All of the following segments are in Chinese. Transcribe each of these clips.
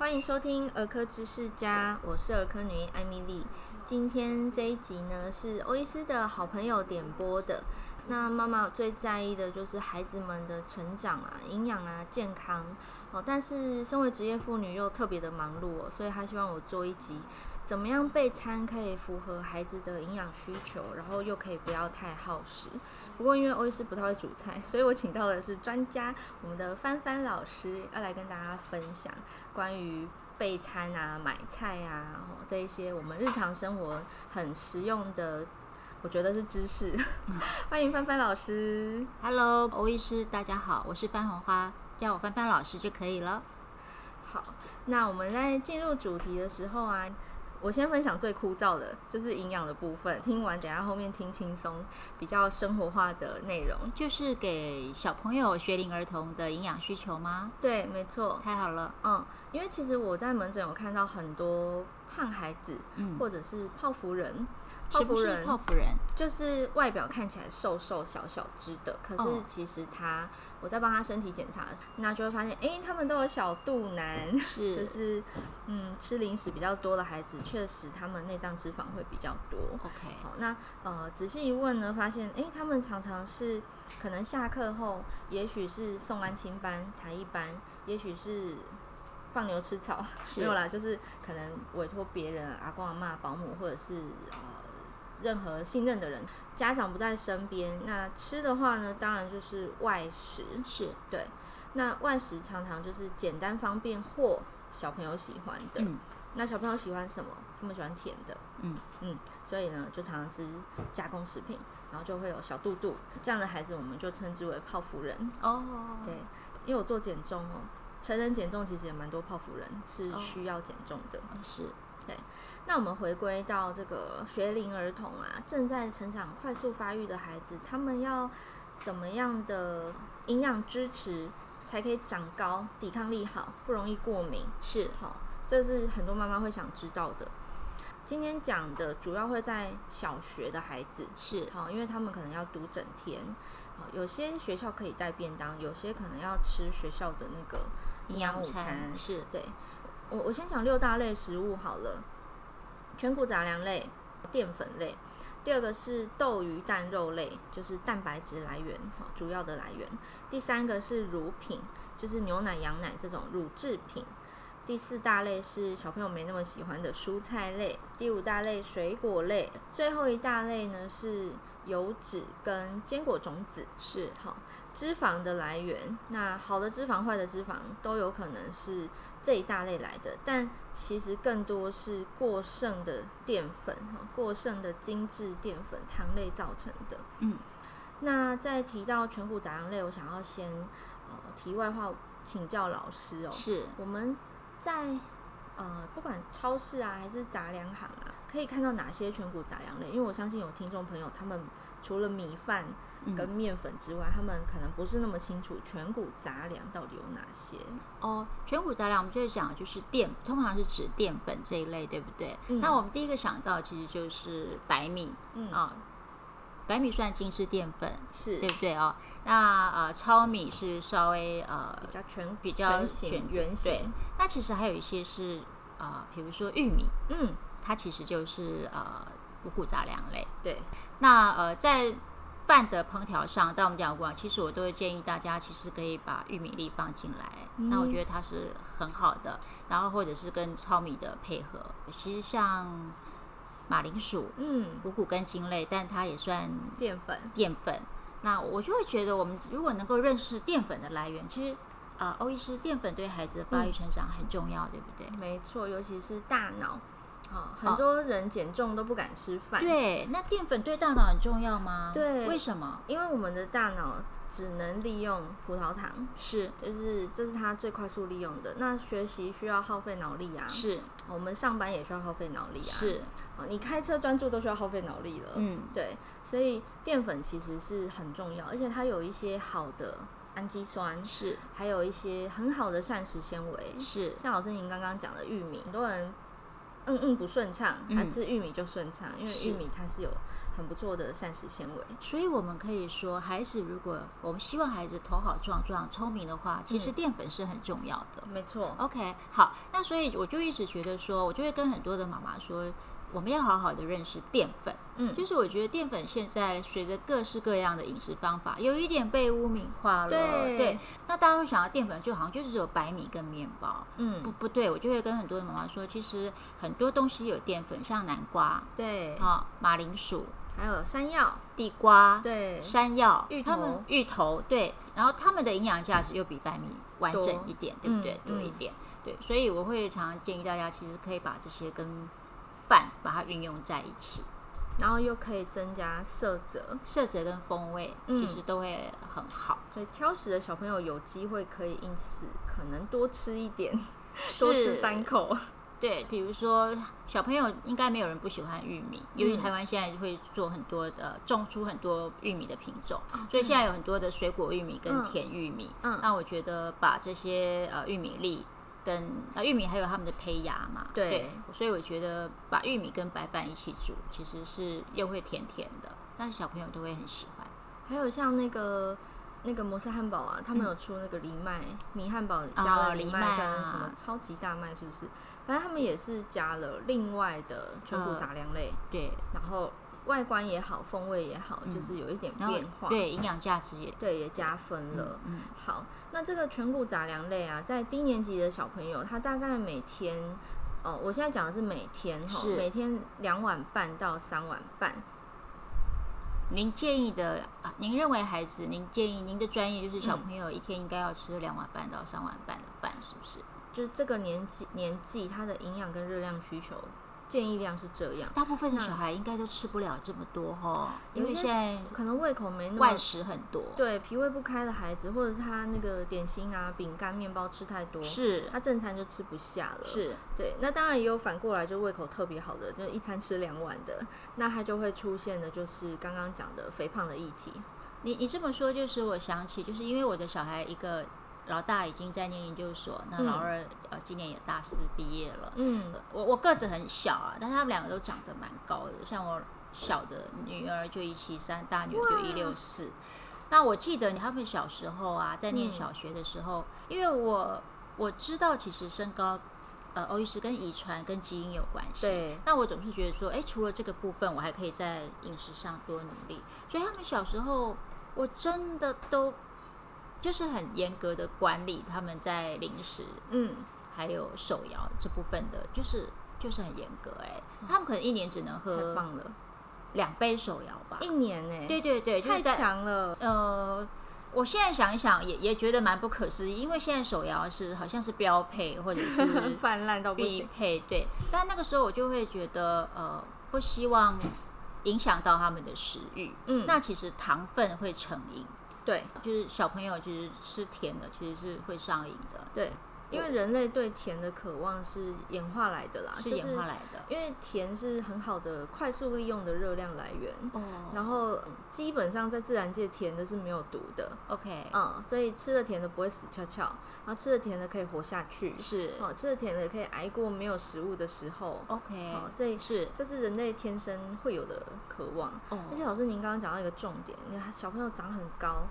欢迎收听儿科知识家，我是儿科女医艾米丽。今天这一集呢，是欧医师的好朋友点播的。那妈妈最在意的就是孩子们的成长啊、营养啊、健康哦。但是身为职业妇女又特别的忙碌哦，所以她希望我做一集。怎么样备餐可以符合孩子的营养需求，然后又可以不要太耗时？不过因为欧医师不太会煮菜，所以我请到的是专家，我们的帆帆老师要来跟大家分享关于备餐啊、买菜啊，然后这一些我们日常生活很实用的，我觉得是知识。欢迎帆帆老师。Hello，欧医师，大家好，我是番红花，叫我帆帆老师就可以了。好，那我们在进入主题的时候啊。我先分享最枯燥的，就是营养的部分。听完，等下后面听轻松、比较生活化的内容，就是给小朋友、学龄儿童的营养需求吗？对，没错。太好了，嗯，因为其实我在门诊有看到很多胖孩子，嗯，或者是泡芙人。泡芙人，泡芙人就是外表看起来瘦瘦小小只的，可是其实他，我在帮他身体检查的时候，那就会发现，哎、欸，他们都有小肚腩，是，就是，嗯，吃零食比较多的孩子，确实他们内脏脂肪会比较多。OK，好，那呃，仔细一问呢，发现，哎、欸，他们常常是可能下课后，也许是送安亲班、才艺班，也许是放牛吃草，没有啦，就是可能委托别人，阿公阿妈、保姆，或者是呃。任何信任的人，家长不在身边，那吃的话呢，当然就是外食，是对。那外食常常就是简单方便或小朋友喜欢的。嗯。那小朋友喜欢什么？他们喜欢甜的。嗯嗯。所以呢，就常常吃加工食品，然后就会有小肚肚。这样的孩子，我们就称之为泡芙人。哦。对，因为我做减重哦，成人减重其实也蛮多泡芙人是需要减重的。哦。是。对。那我们回归到这个学龄儿童啊，正在成长、快速发育的孩子，他们要怎么样的营养支持，才可以长高、抵抗力好、不容易过敏？是好，这是很多妈妈会想知道的。今天讲的主要会在小学的孩子，是好，因为他们可能要读整天，好，有些学校可以带便当，有些可能要吃学校的那个营养午餐。是对，我我先讲六大类食物好了。全谷杂粮类、淀粉类，第二个是豆鱼蛋肉类，就是蛋白质来源，主要的来源。第三个是乳品，就是牛奶、羊奶这种乳制品。第四大类是小朋友没那么喜欢的蔬菜类。第五大类水果类，最后一大类呢是油脂跟坚果种子。是好，脂肪的来源，那好的脂肪、坏的脂肪都有可能是。这一大类来的，但其实更多是过剩的淀粉，过剩的精致淀粉、糖类造成的。嗯，那在提到全谷杂粮类，我想要先呃题外话请教老师哦，是我们在呃不管超市啊还是杂粮行啊，可以看到哪些全谷杂粮类？因为我相信有听众朋友他们除了米饭。跟面粉之外，他们可能不是那么清楚全谷杂粮到底有哪些哦。全谷杂粮，我们就是讲就是淀，通常是指淀粉这一类，对不对？嗯、那我们第一个想到其实就是白米，嗯啊、哦，白米算精致淀粉，是对不对哦？那呃，糙米是稍微呃比较全比较全圆形。对，那其实还有一些是啊、呃，比如说玉米，嗯，它其实就是呃五谷杂粮类。对，那呃在饭的烹调上，但我们讲过，其实我都会建议大家，其实可以把玉米粒放进来。嗯、那我觉得它是很好的。然后或者是跟糙米的配合，其实像马铃薯，嗯，五谷根茎类，但它也算淀粉。淀粉。那我就会觉得，我们如果能够认识淀粉的来源，其实啊，欧医师，淀粉对孩子的发育成长很重要，嗯、对不对？没错，尤其是大脑。好，很多人减重都不敢吃饭。哦。对，那淀粉对大脑很重要吗？对，为什么？因为我们的大脑只能利用葡萄糖，是，就是这是它最快速利用的。那学习需要耗费脑力啊，是。我们上班也需要耗费脑力啊，是。你开车专注都需要耗费脑力了，嗯，对。所以淀粉其实是很重要，而且它有一些好的氨基酸，是，还有一些很好的膳食纤维，是。像老师您刚刚讲的玉米，很多人。嗯嗯，不顺畅，他吃玉米就顺畅，嗯，因为玉米它是有很不错的膳食纤维。所以我们可以说，孩子如果我们希望孩子头好壮壮、聪明的话，其实淀粉是很重要的。没错。OK，好，那所以我就一直觉得说，我就会跟很多的妈妈说。我们要好好的认识淀粉，嗯，就是我觉得淀粉现在随着各式各样的饮食方法，有一点被污名化了。对，对，那大家会想到淀粉就好像就是只有白米跟面包，嗯，不不对，我就会跟很多的妈妈说，其实很多东西有淀粉，像南瓜，对，啊，马铃薯，还有山药、地瓜，对，山药、芋头、芋头，对，然后它们的营养价值又比白米完整一点，对不对？多一点，对，所以我会常常建议大家，其实可以把这些跟饭把它运用在一起，然后又可以增加色泽，色泽跟风味其实都会很好。嗯、所以挑食的小朋友有机会可以因此可能多吃一点，多吃三口。对，比如说小朋友应该没有人不喜欢玉米，由于台湾现在会做很多的种出很多玉米的品种，嗯、所以现在有很多的水果玉米跟甜玉米。嗯，那我觉得把这些呃玉米粒。跟啊玉米还有他们的胚芽嘛，对，对，所以我觉得把玉米跟白饭一起煮，其实是又会甜甜的，但是小朋友都会很喜欢。还有像那个那个摩斯汉堡啊，他们有出那个藜麦米汉堡，加了藜麦跟什么超级大麦，是不是？反正他们也是加了另外的全谷杂粮类，呃，对，然后。外观也好，风味也好，嗯、就是有一点变化。对，营养价值也对，也加分了。嗯，嗯好，那这个全谷杂粮类啊，在低年级的小朋友，他大概每天，哦，我现在讲的是每天哈，每天两碗半到三碗半。您建议的啊，您认为孩子，您建议您的专业就是小朋友一天应该要吃两碗半到三碗半的饭，是不是？就是这个年纪年纪，他的营养跟热量需求。建议量是这样，大部分的小孩应该都吃不了这么多哈，因为现在可能胃口没那么外食很多，对脾胃不开的孩子，或者是他那个点心啊、饼干、面包吃太多，是他正餐就吃不下了。是对，那当然也有反过来，就胃口特别好的，就一餐吃两碗的，那他就会出现的就是刚刚讲的肥胖的议题。你你这么说，就是我想起，就是因为我的小孩一个。老大已经在念研究所，那老二、嗯、呃今年也大四毕业了。嗯，我我个子很小啊，但是他们两个都长得蛮高的。像我小的女儿就一七三，大女儿就一六四。那我记得他们小时候啊，在念小学的时候，嗯、因为我我知道其实身高呃欧医师跟遗传跟基因有关系。对。那我总是觉得说，哎，除了这个部分，我还可以在饮食上多努力。所以他们小时候，我真的都。就是很严格的管理他们在零食，嗯，还有手摇这部分的，就是就是很严格哎、欸，他们可能一年只能喝两杯手摇吧，一年哎、欸，对对对，太强了。呃，我现在想一想也也觉得蛮不可思议，因为现在手摇是好像是标配或者是 泛滥到必配，对。但那个时候我就会觉得呃，不希望影响到他们的食欲，嗯，那其实糖分会成瘾。对，就是小朋友其实吃甜的，其实是会上瘾的。对。因为人类对甜的渴望是演化来的啦，是演化来的。因为甜是很好的快速利用的热量来源，哦。然后基本上在自然界，甜的是没有毒的。OK，嗯，所以吃了甜的不会死翘翘，然后吃了甜的可以活下去。是，哦，吃了甜的可以挨过没有食物的时候。OK，哦，所以是这是人类天生会有的渴望。哦，而且老师您刚刚讲到一个重点，你看小朋友长很高。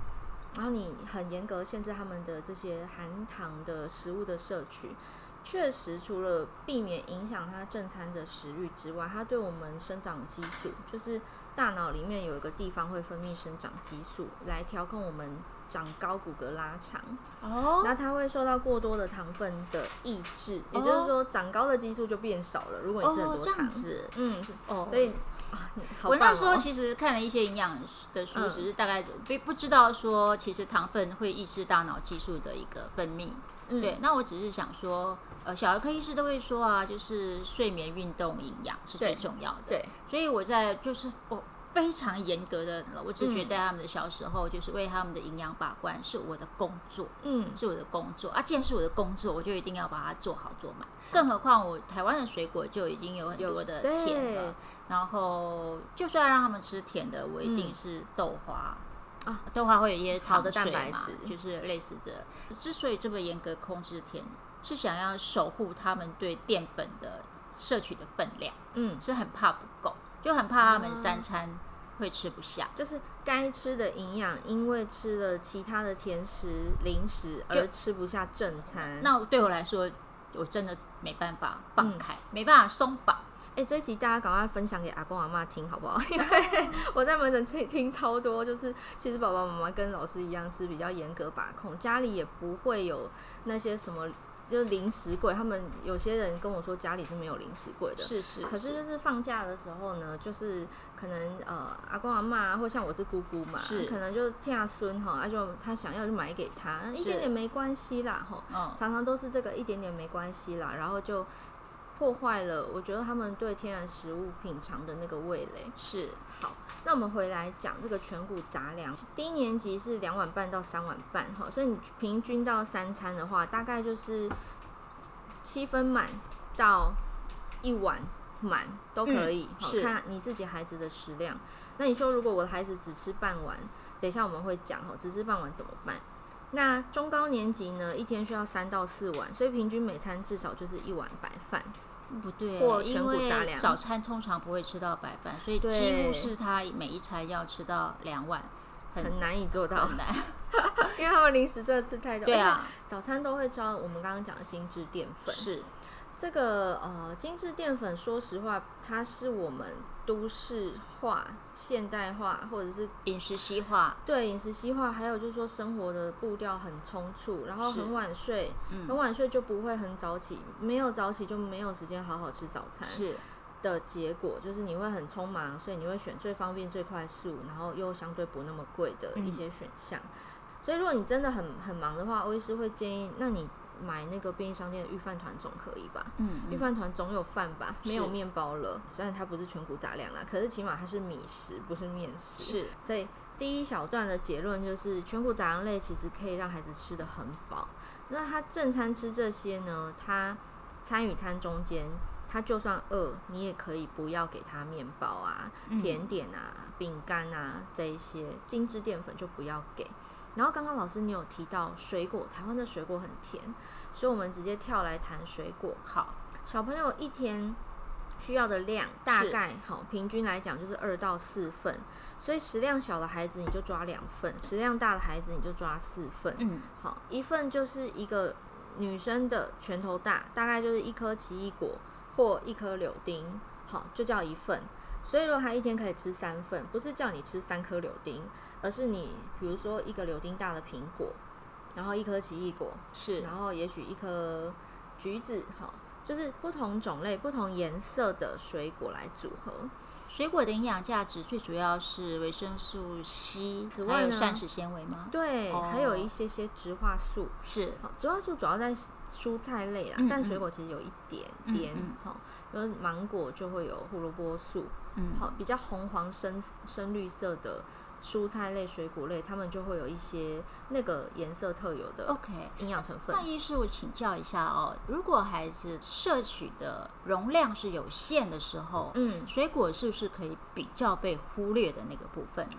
然后你很严格限制他们的这些含糖的食物的摄取，确实除了避免影响他正餐的食欲之外，它对我们生长激素，就是大脑里面有一个地方会分泌生长激素来调控我们长高、骨骼拉长。哦，那它会受到过多的糖分的抑制，也就是说长高的激素就变少了。如果你吃很多糖，哦、嗯，哦，所以。啊哦、我那时候其实看了一些营养的书，只是大概不不知道说，其实糖分会抑制大脑激素的一个分泌。嗯、对，那我只是想说，呃，小儿科医师都会说啊，就是睡眠、运动、营养是最重要的。对，所以我在就是我非常严格的，我只觉得在他们的小时候，就是为他们的营养把关是我的工作。嗯，是我的工作啊，既然是我的工作，我就一定要把它做好做满。更何况我台湾的水果就已经有很多的甜了。然后，就算要让他们吃甜的，我一定是豆花、嗯、啊，豆花会有一些糖的蛋白质，就是类似这。之所以这么严格控制甜，是想要守护他们对淀粉的摄取的分量，嗯，是很怕不够，就很怕他们三餐会吃不下，就是该吃的营养，因为吃了其他的甜食零食而吃不下正餐。那对我来说，我真的没办法放开，嗯、没办法松绑。哎、欸，这一集大家赶快分享给阿公阿妈听好不好？因为 我在门诊听超多，就是其实爸爸妈妈跟老师一样是比较严格把控，家里也不会有那些什么。就是零食柜，他们有些人跟我说家里是没有零食柜的，是是，是。可是就是放假的时候呢，就是可能呃阿公阿妈，或像我是姑姑嘛，是可能就听阿孙哈，他就他想要就买给他，一点点没关系啦哈，嗯，常常都是这个一点点没关系啦，然后就破坏了我觉得他们对天然食物品尝的那个味蕾。是好，那我们回来讲这个全谷杂粮，低年级是两碗半到三碗半哈，所以你平均到三餐的话，大概就是七分满到一碗满都可以，好、嗯、看你自己孩子的食量。那你说如果我的孩子只吃半碗，等一下我们会讲哈，只吃半碗怎么办？那中高年级呢，一天需要三到四碗，所以平均每餐至少就是一碗白饭。不对，或全谷杂粮。早餐通常不会吃到白饭，所以几乎是他每一餐要吃到两碗，很，很难以做到。很难，因为他们零食真的吃太多。对啊，早餐都会招我们刚刚讲的精致淀粉。是。这个呃，精致淀粉，说实话，它是我们都市化、现代化，或者是饮食西化。对，饮食西化，还有就是说生活的步调很匆促，然后很晚睡，很晚睡就不会很早起，没有早起就没有时间好好吃早餐。是的结果就是你会很匆忙，所以你会选最方便、最快速，然后又相对不那么贵的一些选项。嗯、所以如果你真的很很忙的话，欧医师会建议，那你。买那个便利商店的御饭团总可以吧？嗯，御饭团总有饭吧？没有面包了，虽然它不是全谷杂粮啦，可是起码它是米食，不是面食。是，所以第一小段的结论就是，全谷杂粮类其实可以让孩子吃得很饱。那他正餐吃这些呢？他餐与餐中间，他就算饿，你也可以不要给他面包啊、甜点啊、饼干啊这一些精致淀粉就不要给。然后刚刚老师你有提到水果，台湾的水果很甜，所以我们直接跳来谈水果。好，小朋友一天需要的量大概好，平均来讲就是二到四份，所以食量小的孩子你就抓两份，食量大的孩子你就抓四份。嗯，好，一份就是一个女生的拳头大，大概就是一颗奇异果或一颗柳丁，好，就叫一份。所以如果他一天可以吃三份，不是叫你吃三颗柳丁。而是你，比如说一个柳丁大的苹果，然后一颗奇异果，是，然后也许一颗橘子，哈，就是不同种类、不同颜色的水果来组合。水果的营养价值最主要是维生素 C，此外有膳食纤维吗？对，哦、还有一些些植化素。是，好，植化素主要在蔬菜类啦，嗯嗯，但水果其实有一点点，哈、比如芒果就会有胡萝卜素，嗯，好，比较红黄深深绿色的。蔬菜类、水果类，他们就会有一些那个颜色特有的 OK 营养成分。那医师，我请教一下哦，如果孩子摄取的容量是有限的时候，嗯，水果是不是可以比较被忽略的那个部分呢？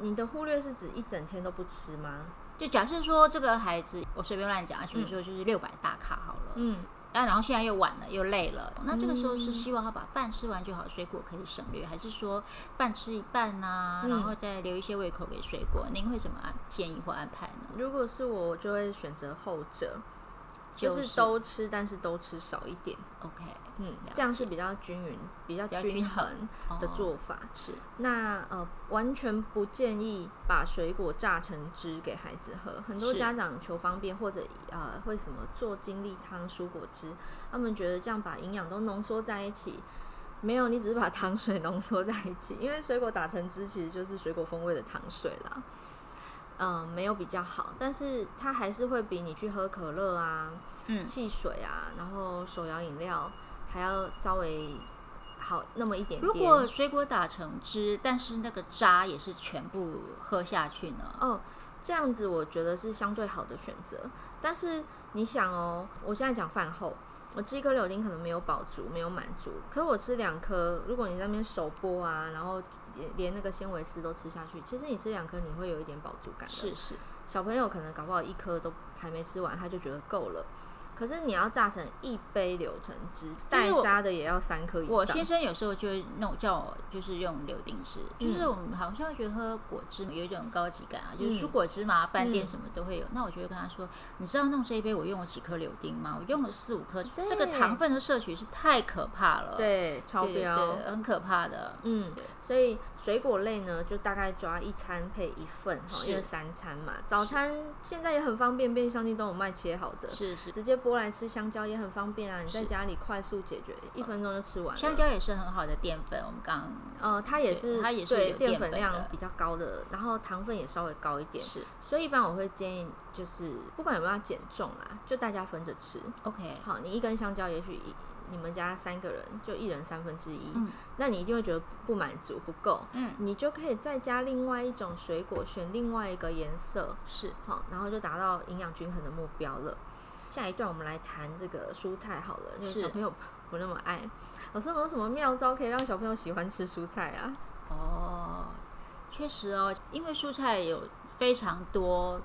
你的忽略是指一整天都不吃吗？就假设说这个孩子，我随便乱讲，比如说就是六百大卡好了，嗯。啊、然后现在又晚了，又累了。那这个时候是希望他把饭吃完就好，水果可以省略，还是说饭吃一半呢、啊，然后再留一些胃口给水果？您会怎么安建议或安排呢？如果是我，我就会选择后者。就是都吃，但是都吃少一点。OK，嗯，这样是比较均匀、比较均衡的做法。哦、是，那呃，完全不建议把水果榨成汁给孩子喝。很多家长求方便，或者呃，会什么做精力汤、蔬果汁，他们觉得这样把营养都浓缩在一起。没有，你只是把 糖水浓缩在一起，因为水果打成汁其实就是水果风味的糖水啦。嗯，没有比较好，但是它还是会比你去喝可乐啊、嗯、汽水啊，然后手摇饮料还要稍微好那么一点点。如果水果打成汁，但是那个渣也是全部喝下去呢？哦，这样子我觉得是相对好的选择。但是你想哦，我现在讲饭后，我吃一颗柳丁可能没有饱足，没有满足，可是我吃两颗，如果你在那边手剥啊，然后。连那个纤维丝都吃下去，其实你吃两颗你会有一点饱足感的。是是，小朋友可能搞不好一颗都还没吃完，他就觉得够了。可是你要榨成一杯柳橙汁，待榨的也要三颗以上。我先生有时候就会弄叫我就是用柳丁汁，嗯、就是我们好像觉得喝果汁有一种高级感啊，就是蔬果汁嘛，饭店什么都会有。嗯、那我就会跟他说，你知道弄这一杯我用了几颗柳丁吗？我用了四五颗，这个糖分的摄取是太可怕了，对，超标，很可怕的。嗯，对所以水果类呢，就大概抓一餐配一份哈，因为三餐嘛。早餐现在也很方便，便利商店都有卖切好的，是是，直接剥来吃。香蕉也很方便啊，你在家里快速解决，一分钟就吃完。香蕉也是很好的淀粉，我们刚呃，它也是它也是对淀粉量比较高的，然后糖分也稍微高一点，是。所以一般我会建议，就是不管有没有要减重啊，就大家分着吃。OK，好，你一根香蕉，也许你们家三个人就一人三分之一，嗯、那你一定会觉得不满足不够，嗯，你就可以再加另外一种水果，选另外一个颜色，是好，然后就达到营养均衡的目标了。下一段我们来谈这个蔬菜好了，就是小朋友不那么爱。老师有没有什么妙招可以让小朋友喜欢吃蔬菜啊？哦，确实哦，因为蔬菜有非常多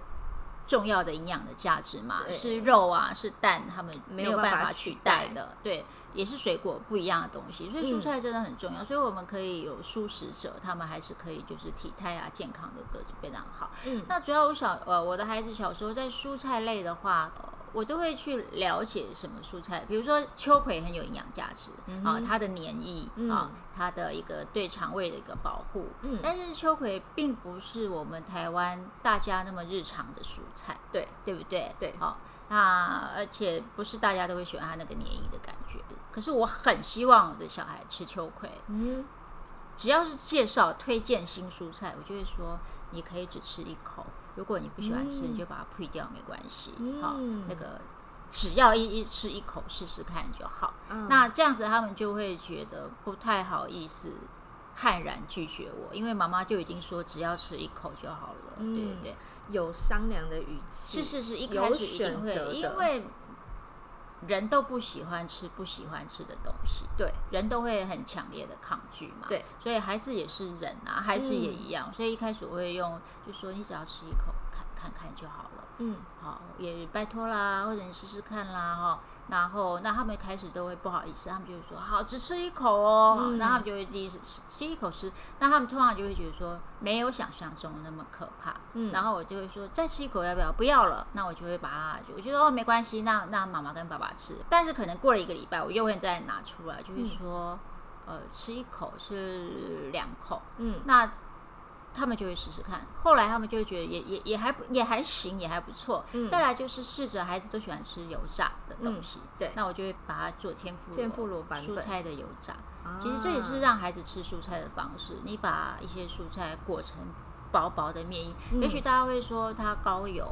重要的营养的价值嘛，是肉啊，是蛋，他们没有办法取代的。对，也是水果不一样的东西，所以蔬菜真的很重要。嗯、所以我们可以有素食者，他们还是可以就是体态啊健康的个子非常好。嗯，那主要我小呃我的孩子小时候在蔬菜类的话。呃我都会去了解什么蔬菜，比如说秋葵很有营养价值、啊，它的黏液、嗯、啊，它的一个对肠胃的一个保护。嗯，但是秋葵并不是我们台湾大家那么日常的蔬菜，对对不对？对，好、啊，那而且不是大家都会喜欢它那个黏液的感觉。可是我很希望我的小孩吃秋葵。嗯，只要是介绍推荐新蔬菜，我就会说你可以只吃一口。如果你不喜欢吃，嗯、你就把它退掉，没关系。好、嗯哦，那个只要一一吃一口试试看就好。嗯、那这样子他们就会觉得不太好意思，悍然拒绝我，因为妈妈就已经说只要吃一口就好了。嗯、对对对，有商量的语气，是是是，一开始一定会，因为。人都不喜欢吃不喜欢吃的东西，对，人都会很强烈的抗拒嘛，对，所以孩子也是人啊，孩子也一样，嗯、所以一开始我会用，就说你只要吃一口，看看看就好了，嗯，好，也拜托啦，或者你试试看啦，哈。然后，那他们开始都会不好意思，他们就会说：“好，只吃一口哦。嗯”然后他们就会第一次吃吃一口吃，那他们通常就会觉得说没有想象中那么可怕。嗯，然后我就会说：“再吃一口要不要？”不要了，那我就会把它，就我就说：“哦，没关系，那那妈妈跟爸爸吃。”但是可能过了一个礼拜，我又会再拿出来，就是说：“嗯、呃，吃一口是两口。”嗯，那。他们就会试试看，后来他们就会觉得也也也还不也还行，也还不错。嗯，再来就是试着孩子都喜欢吃油炸的东西，嗯、对，那我就会把它做天妇天妇罗版蔬菜的油炸。其实这也是让孩子吃蔬菜的方式。你把一些蔬菜裹成薄薄的面衣，嗯、也许大家会说它高油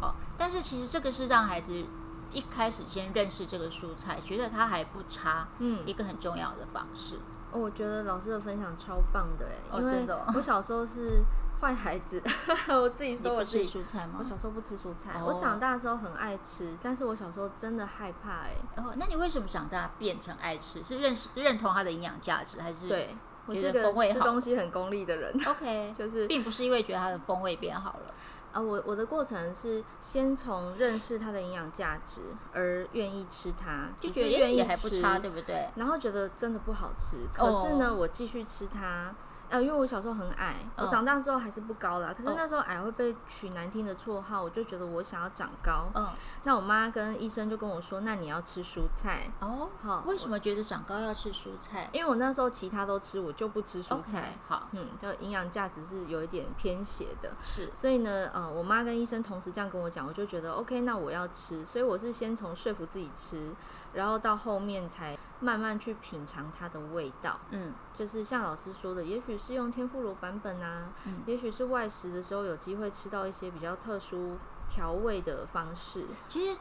哦，但是其实这个是让孩子一开始先认识这个蔬菜，觉得它还不差。嗯，一个很重要的方式。我觉得老师的分享超棒的哎，因为我小时候是坏孩子，我自己说我自己蔬菜吗？我小时候不吃蔬菜，我长大的时候很爱吃，但是我小时候真的害怕哎。哦，那你为什么长大变成爱吃？是认识认同它的营养价值，还是对？我是个吃东西很功利的人。OK，就是并不是因为觉得它的风味变好了。啊，我我的过程是先从认识它的营养价值而愿意吃它，就觉得愿意还不差，对不对？然后觉得真的不好吃，可是呢，我继续吃它。呃，因为我小时候很矮，我长大之后还是不高啦。可是那时候矮会被取难听的绰号，我就觉得我想要长高。嗯，那我妈跟医生就跟我说，那你要吃蔬菜。哦，好，为什么觉得长高要吃蔬菜？因为我那时候其他都吃，我就不吃蔬菜。好，嗯，就营养价值是有一点偏斜的。是，所以呢，呃，我妈跟医生同时这样跟我讲，我就觉得 OK，那我要吃。所以我是先从说服自己吃。然后到后面才慢慢去品尝它的味道，嗯，就是像老师说的，也许是用天妇罗版本啊，嗯，也许是外食的时候有机会吃到一些比较特殊调味的方式。其实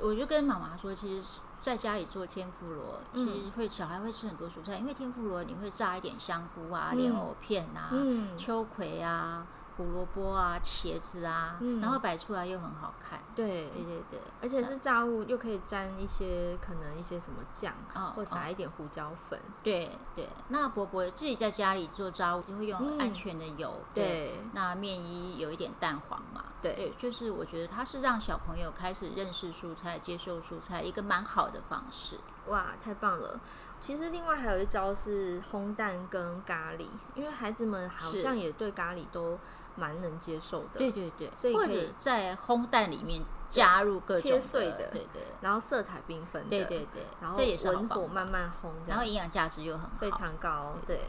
我就跟妈妈说，其实在家里做天妇罗，其实会小孩会吃很多蔬菜，因为天妇罗你会炸一点香菇啊、莲藕片啊、嗯、秋葵啊。胡萝卜啊、茄子啊，嗯、然后摆出来又很好看。对对对对，而且是炸物，又可以沾一些可能一些什么酱，哦、或撒一点胡椒粉。哦、对对，那伯伯自己在家里做炸物就会用安全的油。嗯、对，对，那面衣有一点蛋黄嘛。对，对，就是我觉得它是让小朋友开始认识蔬菜、接受蔬菜一个蛮好的方式。哇，太棒了！其实另外还有一招是烘蛋跟咖喱，因为孩子们好像也对咖喱都蛮能接受的。对对对，所以可以在烘蛋里面加入各种切碎的，对对，然后色彩缤纷的，对对对，然后文火慢慢烘，然后营养价值又很非常高。对，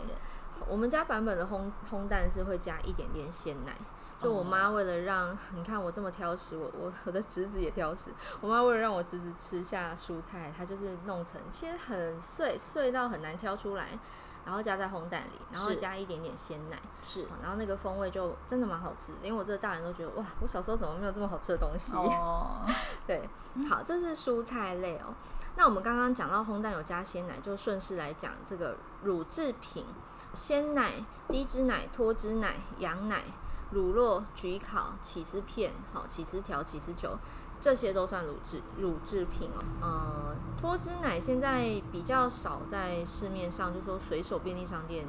我们家版本的烘烘蛋是会加一点点鲜奶。就我妈为了让你看我这么挑食，我我我的侄子也挑食。我妈为了让我侄子吃下蔬菜，她就是弄成切很碎，碎到很难挑出来，然后加在烘蛋里，然后加一点点鲜奶，是，然后那个风味就真的蛮好吃，连我这个大人都觉得哇，我小时候怎么没有这么好吃的东西？哦，对，好，这是蔬菜类哦。那我们刚刚讲到烘蛋有加鲜奶，就顺势来讲这个乳制品，鲜奶、低脂奶、脱脂奶、羊奶。乳酪、焗烤、起司片、好起司条、起司球，这些都算乳制乳制品哦。呃，脱脂奶现在比较少在市面上，就说随手便利商店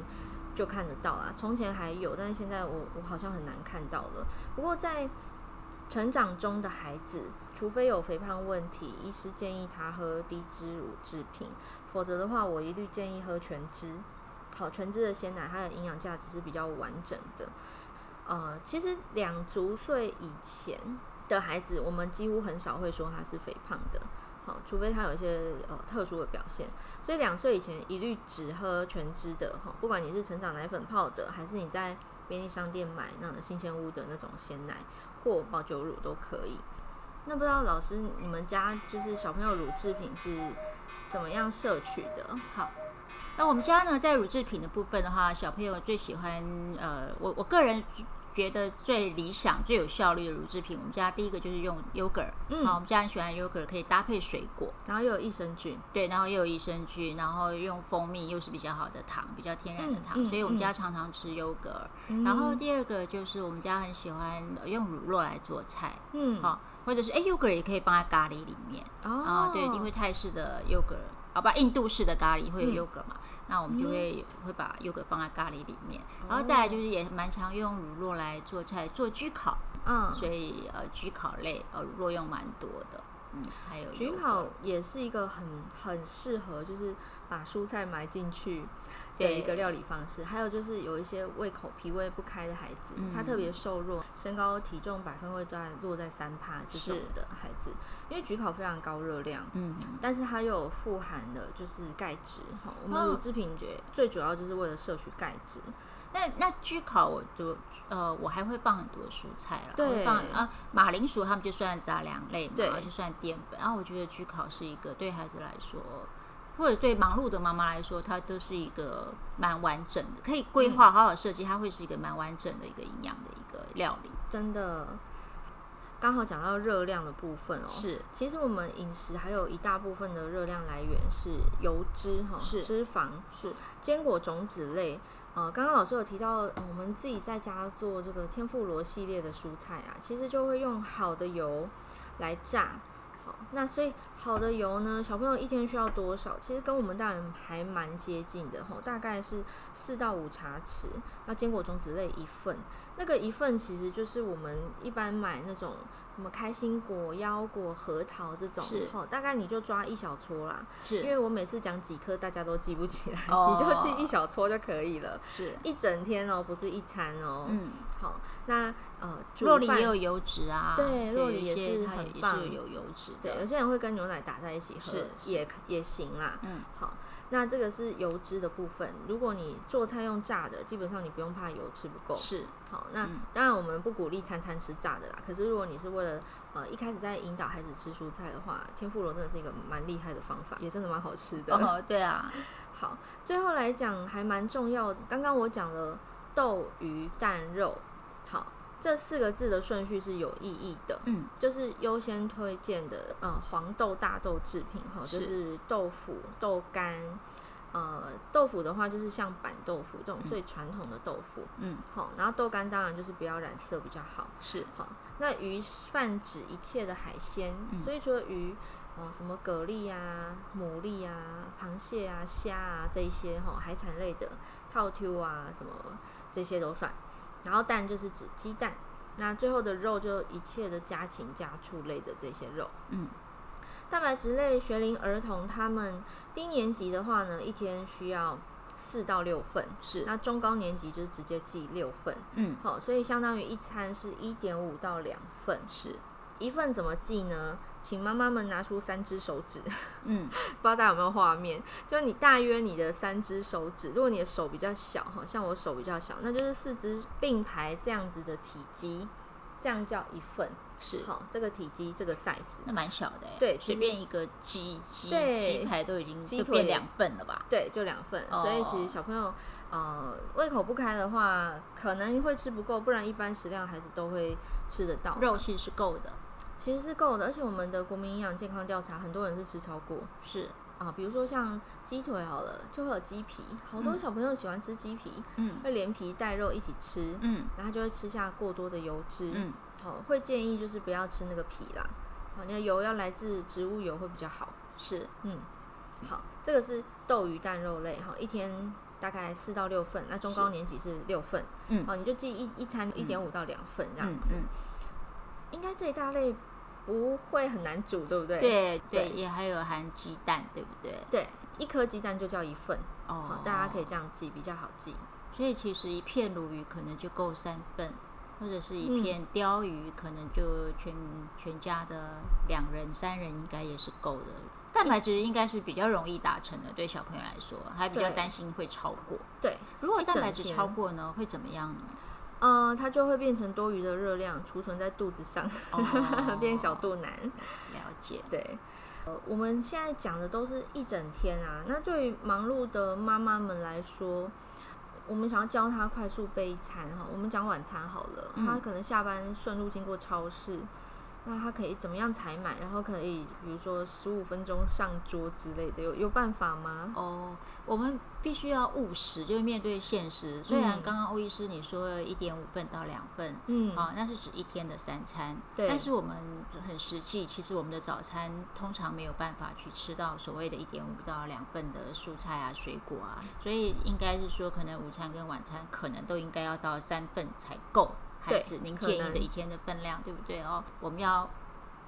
就看得到啦。从前还有，但是现在我我好像很难看到了。不过在成长中的孩子，除非有肥胖问题，医师建议他喝低脂乳制品，否则的话，我一律建议喝全脂。好，全脂的鲜奶，它的营养价值是比较完整的。呃，其实两足岁以前的孩子，我们几乎很少会说他是肥胖的，好，除非他有一些呃特殊的表现。所以两岁以前一律只喝全脂的哈，不管你是成长奶粉泡的，还是你在便利商店买那种新鲜屋的那种鲜奶或保酒乳都可以。那不知道老师，你们家就是小朋友乳制品是怎么样摄取的？好。那我们家呢，在乳制品的部分的话，小朋友最喜欢呃，我我个人觉得最理想、最有效率的乳制品，我们家第一个就是用 yogurt，嗯，好，我们家很喜欢 yogurt，可以搭配水果，然后又有益生菌，对，然后又有益生菌，然后用蜂蜜又是比较好的糖，比较天然的糖，嗯、所以我们家常常吃 yogurt。嗯、然后第二个就是我们家很喜欢用乳酪来做菜，嗯，好，或者是哎 yogurt 也可以放在咖喱里面，哦，对，因为泰式的 yogurt。好吧，印度式的咖喱会有 yogurt 嘛？嗯、那我们就会、嗯、会把优格放在咖喱里面，哦、然后再来就是也蛮常用乳酪来做菜做焗烤，嗯，所以呃焗烤类呃乳酪用蛮多的，嗯，还有焗烤也是一个很很适合就是把蔬菜埋进去。的一个料理方式，还有就是有一些胃口脾胃不开的孩子，嗯、他特别瘦弱，身高体重百分会在落在三趴这种的孩子，因为焗烤非常高热量，嗯，但是它又有富含的就是钙质，哈，我们乳制品觉最主要就是为了摄取钙质。那那焗烤我就呃我还会放很多蔬菜了，对，放啊马铃薯他们就算杂粮类嘛，对，就算淀粉，然后我觉得焗烤是一个对孩子来说。或者对忙碌的妈妈来说，它都是一个蛮完整的，可以规划好好设计，它会是一个蛮完整的一个营养的一个料理。真的，刚好讲到热量的部分哦，是，其实我们饮食还有一大部分的热量来源是油脂哈，是脂肪，是坚果种子类。呃，刚刚老师有提到，我们自己在家做这个天妇罗系列的蔬菜啊，其实就会用好的油来炸。好那所以好的油呢，小朋友一天需要多少？其实跟我们大人还蛮接近的吼，大概是四到五茶匙。那坚果种子类一份，那个一份其实就是我们一般买那种。什么开心果、腰果、核桃这种，是大概你就抓一小撮啦。是，因为我每次讲几颗，大家都记不起来，哦、你就记一小撮就可以了。是，一整天哦，不是一餐哦。嗯，好，那呃，肉里也有油脂啊，对，肉里也是很棒，也是有油脂的。对，有些人会跟牛奶打在一起喝，是也也行啦。嗯，好。那这个是油脂的部分。如果你做菜用炸的，基本上你不用怕油吃不够。是，好，那、嗯、当然我们不鼓励餐餐吃炸的啦。可是如果你是为了呃一开始在引导孩子吃蔬菜的话，天妇罗真的是一个蛮厉害的方法，也真的蛮好吃的。哦，对啊。好，最后来讲还蛮重要的。刚刚我讲了豆、鱼、蛋、肉，好。这四个字的顺序是有意义的，嗯，就是优先推荐的，呃，黄豆、大豆制品哈，就是豆腐、豆干、呃，豆腐的话就是像板豆腐这种最传统的豆腐，嗯，好，然后豆干当然就是不要染色比较好，是好。那鱼泛指一切的海鲜，嗯、所以除了鱼，哦，什么蛤蜊啊、牡蛎啊、螃蟹啊、虾啊这一些哈海产类的，套 Q 啊什么这些都算。然后蛋就是指鸡蛋，那最后的肉就一切的家禽家畜类的这些肉，嗯。蛋白质类学龄儿童，他们低年级的话呢，一天需要四到六份，是。那中高年级就是直接记六份，嗯，好，所以相当于一餐是一点五到两份，是。一份怎么记呢？请妈妈们拿出三只手指，嗯，不知道大家有没有画面？就是你大约你的三只手指，如果你的手比较小，哈，像我手比较小，那就是四只并排这样子的体积，这样叫一份。是好，这个体积这个 size 那蛮小的，对，随便一个鸡鸡鸡排都已经鸡腿两份了吧？对，就两份。所以其实小朋友呃胃口不开的话，可能会吃不够，不然一般食量孩子都会吃得到。肉其实是够的，其实是够的，而且我们的国民营养健康调查，很多人是吃超过。是啊，比如说像鸡腿好了，就会有鸡皮，好多小朋友喜欢吃鸡皮，嗯，会连皮带肉一起吃，嗯，然后就会吃下过多的油脂，嗯。哦，会建议就是不要吃那个皮啦。好，你的油要来自植物油会比较好。是，嗯，好，这个是豆鱼蛋肉类哈，一天大概四到六份，那中高年级是六份。嗯，好，你就记一一餐一点五到两份这样子。嗯，应该这一大类不会很难煮，对不对？对对，也还有含鸡蛋，对不对？对，一颗鸡蛋就叫一份。哦，大家可以这样记，比较好记。所以其实一片鲈鱼可能就够三份。或者是一片鲷鱼，嗯、可能就全全家的两人、三人应该也是够的。蛋白质应该是比较容易达成的，对小朋友来说，还比较担心会超过。对，如果蛋白质超过呢，会怎么样呢？呃，它就会变成多余的热量储存在肚子上，哦、变小肚腩。了解。对，呃，我们现在讲的都是一整天啊。那对于忙碌的妈妈们来说，我们想要教她快速备餐哈，我们讲晚餐好了，嗯、他可能下班顺路经过超市。那他可以怎么样采买？然后可以比如说十五分钟上桌之类的，有有办法吗？哦，我们必须要务实，就是面对现实。虽然刚刚欧医师你说了一点五份到两份，嗯，啊，那是指一天的三餐，对。但是我们很实际，其实我们的早餐通常没有办法去吃到所谓的一点五到两份的蔬菜啊、水果啊，所以应该是说，可能午餐跟晚餐可能都应该要到三份才够。孩子，您建议的一天的分量，对不对哦？我们要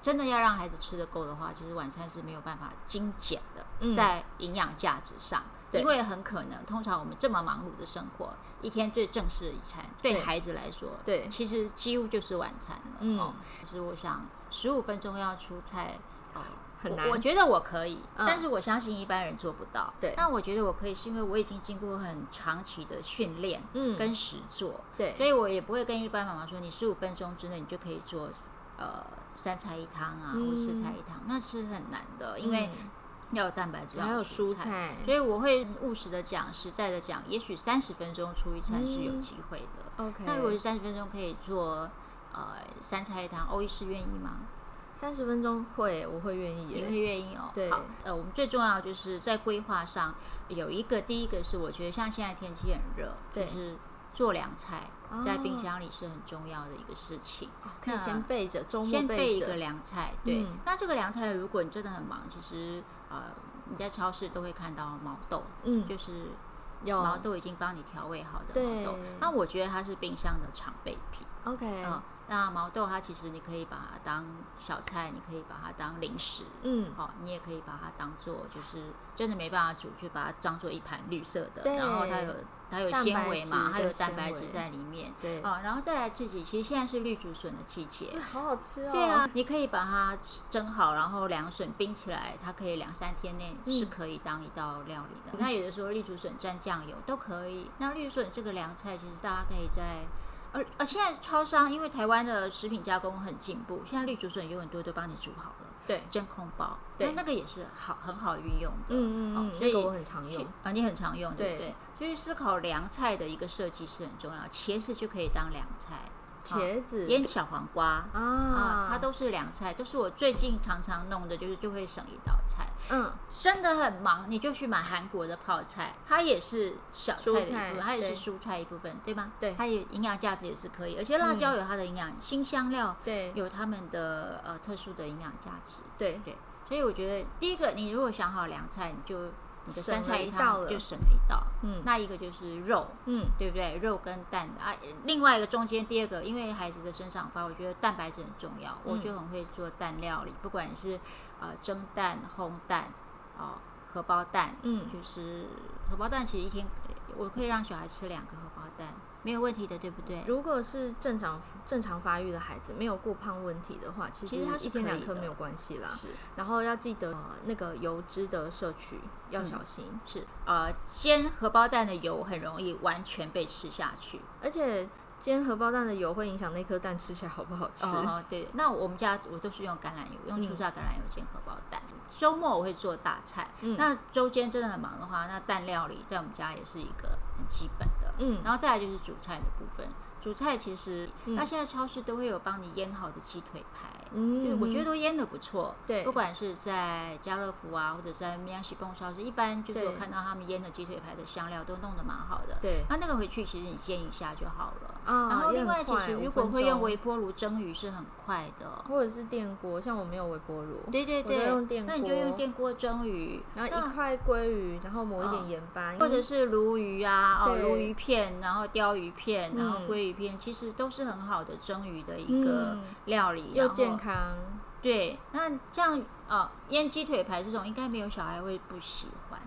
真的要让孩子吃得够的话，其实晚餐是没有办法精简的，嗯、在营养价值上，因为很可能，通常我们这么忙碌的生活，一天最正式的一餐，对孩子来说，对，其实几乎就是晚餐了。嗯，哦，其实我想十五分钟要出菜，哦。很难我，我觉得我可以，嗯、但是我相信一般人做不到。对，但我觉得我可以，是因为我已经经过很长期的训练，嗯，跟实做，对，所以我也不会跟一般妈妈说，你十五分钟之内你就可以做，呃，三菜一汤啊，嗯、或四菜一汤，那是很难的，因为要有蛋白质，还有蔬菜，所以我会务实的讲，实在的讲，也许三十分钟出一餐是有机会的。OK，、嗯、那如果是三十分钟可以做，呃，三菜一汤，欧医师愿意吗？三十分钟会，我会愿意，也会愿意哦。对，好，呃，我们最重要就是在规划上有一个，第一个是我觉得像现在天气很热，对就是做凉菜在冰箱里是很重要的一个事情。哦、可以先备着，周末先备一个凉菜。对，嗯、那这个凉菜如果你真的很忙，其实呃你在超市都会看到毛豆，嗯，就是毛豆已经帮你调味好的毛豆。那我觉得它是冰箱的常备品。OK，嗯。那毛豆它其实你可以把它当小菜，你可以把它当零食，嗯，好，你也可以把它当做就是真的没办法煮，就把它当做一盘绿色的，对然后它有它有纤维嘛，它有蛋白质在里面，对，哦，然后再来自己其实现在是绿竹笋的季节，好好吃哦，对啊，你可以把它蒸好，然后凉笋冰起来，它可以两三天内是可以当一道料理的。那、嗯、有的时候绿竹笋蘸酱油都可以。那绿笋这个凉菜，其实大家可以在。而而现在超商，因为台湾的食品加工很进步，现在绿竹笋有很多都帮你煮好了，对，真空包，对，那个也是好很好运用的，嗯嗯嗯，这个我很常用啊，你很常用，对不对？所以思考凉菜的一个设计是很重要，茄子就可以当凉菜，茄子、腌小黄瓜啊，它都是凉菜，都是我最近常常弄的，就是就会省一道菜。嗯，真的很忙，你就去买韩国的泡菜，它也是小菜的一部分，它也是蔬菜一部分，对吗？对，它也营养价值也是可以，而且辣椒有它的营养，新香料对有它们的呃特殊的营养价值。对对，所以我觉得第一个，你如果想好凉菜，你就。你的酸菜一汤就省了一道，嗯，那一个就是肉，嗯，对不对？肉跟蛋啊，另外一个中间第二个，因为孩子的生长发，我觉得蛋白质很重要，嗯、我就很会做蛋料理，不管是呃蒸蛋、烘蛋，哦，荷包蛋，嗯，就是荷包蛋，其实一天我可以让小孩吃两个荷包蛋。没有问题的，对不对？如果是正常正常发育的孩子，没有过胖问题的话，其实他一天两颗没有关系啦。是，然后要记得、呃、那个油脂的摄取要小心。嗯、是，呃，煎荷包蛋的油很容易完全被吃下去，而且煎荷包蛋的油会影响那颗蛋吃起来好不好吃。哦，对。那我们家我都是用橄榄油，用初榨橄榄油煎荷包蛋。嗯、周末我会做大菜，嗯、那周间真的很忙的话，那蛋料理在我们家也是一个很基本的。嗯，然后再来就是主菜的部分。主菜其实，那现在超市都会有帮你腌好的鸡腿排，嗯，我觉得都腌的不错。对，不管是在家乐福啊，或者在明阳喜蹦超市，一般就是我看到他们腌的鸡腿排的香料都弄得蛮好的。对，那那个回去其实你煎一下就好了。啊，然后另外其实如果会用微波炉蒸鱼是很快的，或者是电锅，像我没有微波炉，对对对，用电锅，那你就用电锅蒸鱼，然后一块鲑鱼，然后抹一点盐巴，或者是鲈鱼啊，哦，鲈鱼片，然后鲷鱼片，然后鲑鱼片，其实都是很好的蒸鱼的一个料理，又健康。对，那像啊腌鸡腿排这种，应该没有小孩会不喜欢。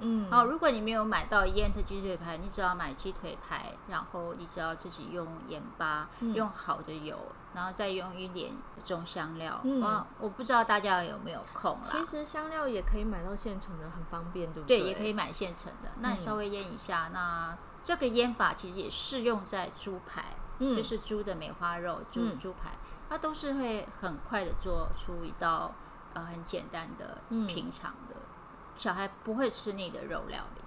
嗯，哦，如果你没有买到腌的鸡腿排，你只要买鸡腿排，然后你只要自己用盐巴，嗯、用好的油，然后再用一点中香料。嗯，我不知道大家有没有空啦。其实香料也可以买到现成的，很方便，对不对？对，也可以买现成的。那你稍微腌一下，嗯、那这个腌法其实也适用在猪排，嗯、就是猪的梅花肉、猪猪排，它都是会很快的做出一道呃很简单的、嗯、平常的。小孩不会吃腻的肉料理，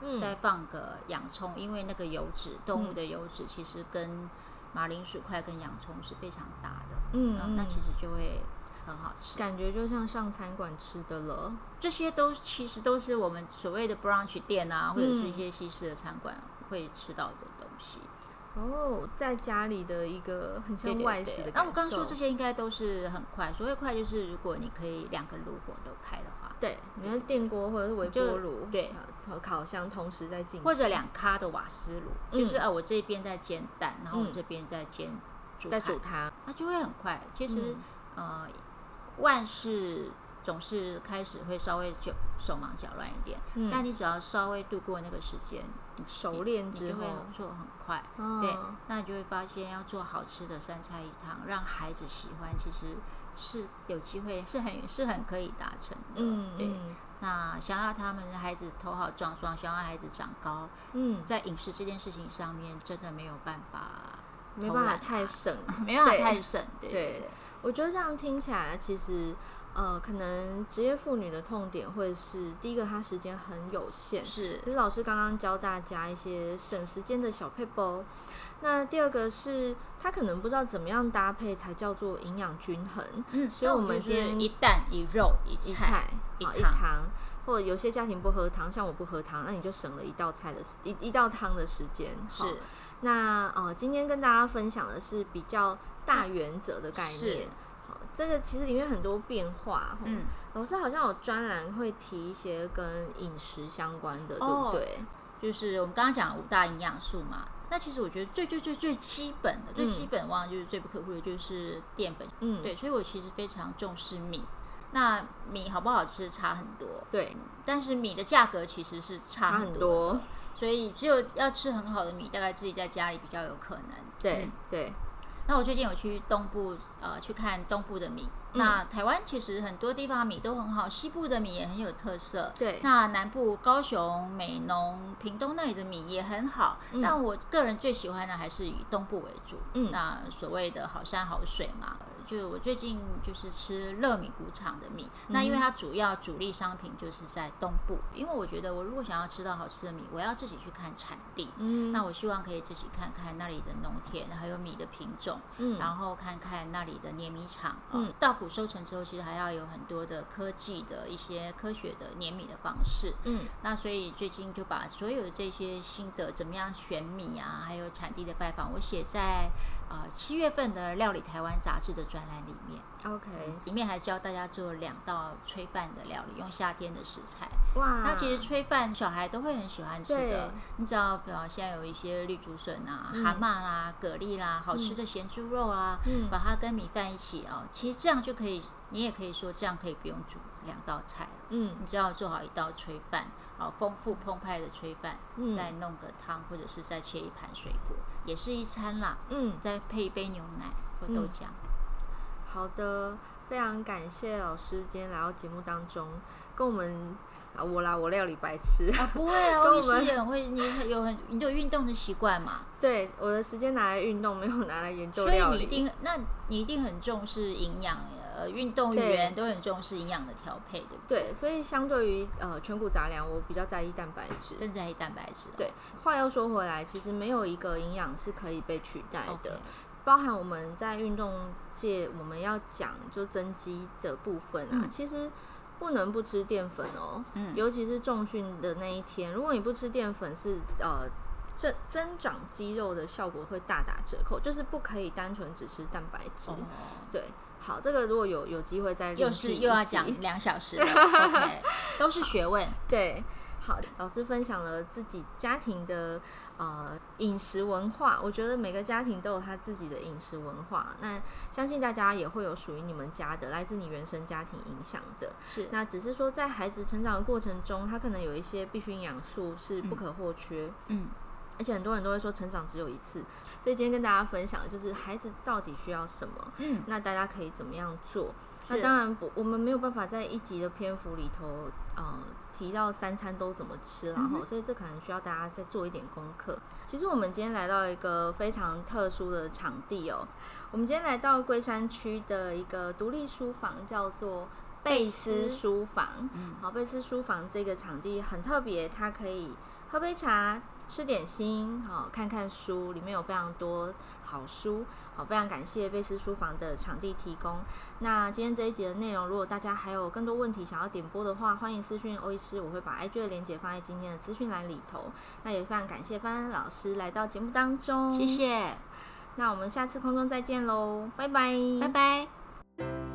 嗯，再放个洋葱，因为那个油脂，动物的油脂其实跟马铃薯块跟洋葱是非常搭的，嗯，嗯，那其实就会很好吃，感觉就像上餐馆吃的了。这些都其实都是我们所谓的 brunch 店啊，或者是一些西式的餐馆会吃到的东西。哦，在家里的一个很像外食的。那我刚说这些应该都是很快，所谓快就是如果你可以两个炉火都开的话。对，你看电锅或者是微波炉，对，和烤箱同时在进行，或者两咖的瓦斯炉，就是呃，我这边在煎蛋，然后我这边在煎煮在煮它，它就会很快。其实呃，万事总是开始会稍微就手忙脚乱一点，但你只要稍微度过那个时间，熟练之后，就会做很快。对，那你就会发现要做好吃的三菜一汤，让孩子喜欢，其实。是有机会，是很是很可以达成的。嗯，对。那想要他们的孩子头好壮壮，想要孩子长高，嗯，在饮食这件事情上面，真的没有办法，没办法太省，没办法太省。对，对，我觉得这样听起来，其实。呃，可能职业妇女的痛点会是第一个，她时间很有限。是，其实老师刚刚教大家一些省时间的小配包。那第二个是，她可能不知道怎么样搭配才叫做营养均衡。嗯，所以我们今天一蛋一肉一菜一汤，或者有些家庭不喝汤，像我不喝汤，那你就省了一道菜的一一道汤的时间。是，那呃，今天跟大家分享的是比较大原则的概念。这个其实里面很多变化，嗯，老师好像有专栏会提一些跟饮食相关的，哦、对不对？就是我们刚刚讲五大营养素嘛，那其实我觉得最最最最基本的、嗯、最基本忘了就是最不可或缺的就是淀粉，嗯，对，所以我其实非常重视米。那米好不好吃差很多，对，但是米的价格其实是差很多，很多，所以只有要吃很好的米，大概自己在家里比较有可能，对对。那我最近有去东部，呃，去看东部的米。嗯、那台湾其实很多地方米都很好，西部的米也很有特色。对。那南部高雄、美浓、屏东那里的米也很好，嗯、但我个人最喜欢的还是以东部为主。嗯。那所谓的好山好水嘛，就我最近就是吃乐米谷场的米，那因为它主要主力商品就是在东部，因为我觉得我如果想要吃到好吃的米，我要自己去看产地，嗯，那我希望可以自己看看那里的农田，还有米的品种，嗯，然后看看那里的碾米厂，嗯，稻谷收成之后，其实还要有很多的科技的一些科学的碾米的方式，嗯，那所以最近就把所有的这些心得，怎么样选米啊，还有产地的拜访，我写在。呃，七月份的《料理台湾》杂志的专栏里面，OK，里面还教大家做两道炊饭的料理，用夏天的食材。哇，那其实炊饭小孩都会很喜欢吃的。你知道，比如现在有一些绿竹笋啊、嗯、蛤蟆啦、蛤蜊啦，好吃的咸猪肉啊，嗯、把它跟米饭一起哦，其实这样就可以。你也可以说这样可以不用煮两道菜。嗯，你只要做好一道炊饭。好丰富澎湃的炊饭，嗯、再弄个汤，或者是再切一盘水果，也是一餐啦。嗯，再配一杯牛奶或豆浆。嗯、好的，非常感谢老师今天来到节目当中，跟我们啊，我啦，我料理白痴啊，不会啊，跟我们也很会，你有很你有运动的习惯嘛？对，我的时间拿来运动，没有拿来研究料理。所以你一定，那你一定很重视营养。呃，运动员都很重视营养的调配，对不对？对，所以相对于呃全谷杂粮，我比较在意蛋白质，更在意蛋白质。对，话又说回来，其实没有一个营养是可以被取代的，Okay. 包含我们在运动界，我们要讲就增肌的部分啊，嗯、其实不能不吃淀粉哦，嗯，尤其是重训的那一天，如果你不吃淀粉是，是呃增增长肌肉的效果会大打折扣，就是不可以单纯只吃蛋白质，哦、对。好，这个如果有有机会再又是又要讲两小时，OK，都是学问。对，好，老师分享了自己家庭的呃饮食文化，我觉得每个家庭都有他自己的饮食文化。那相信大家也会有属于你们家的，来自你原生家庭影响的。是，那只是说在孩子成长的过程中，他可能有一些必需营养素是不可或缺。嗯。嗯而且很多人都会说成长只有一次，所以今天跟大家分享的就是孩子到底需要什么，嗯，那大家可以怎么样做？那当然不，我们没有办法在一集的篇幅里头，呃，提到三餐都怎么吃，然后，所以这可能需要大家再做一点功课。其实我们今天来到一个非常特殊的场地哦，我们今天来到龟山区的一个独立书房，叫做贝斯书房。嗯，好，贝斯书房这个场地很特别，它可以喝杯茶。吃点心，好，看看书，里面有非常多好书，好，非常感谢贝斯书房的场地提供。那今天这一集的内容，如果大家还有更多问题想要点播的话，欢迎私讯欧医师，我会把 IG 的链接放在今天的资讯栏里头。那也非常感谢范老师来到节目当中，谢谢。那我们下次空中再见喽，拜拜，拜拜。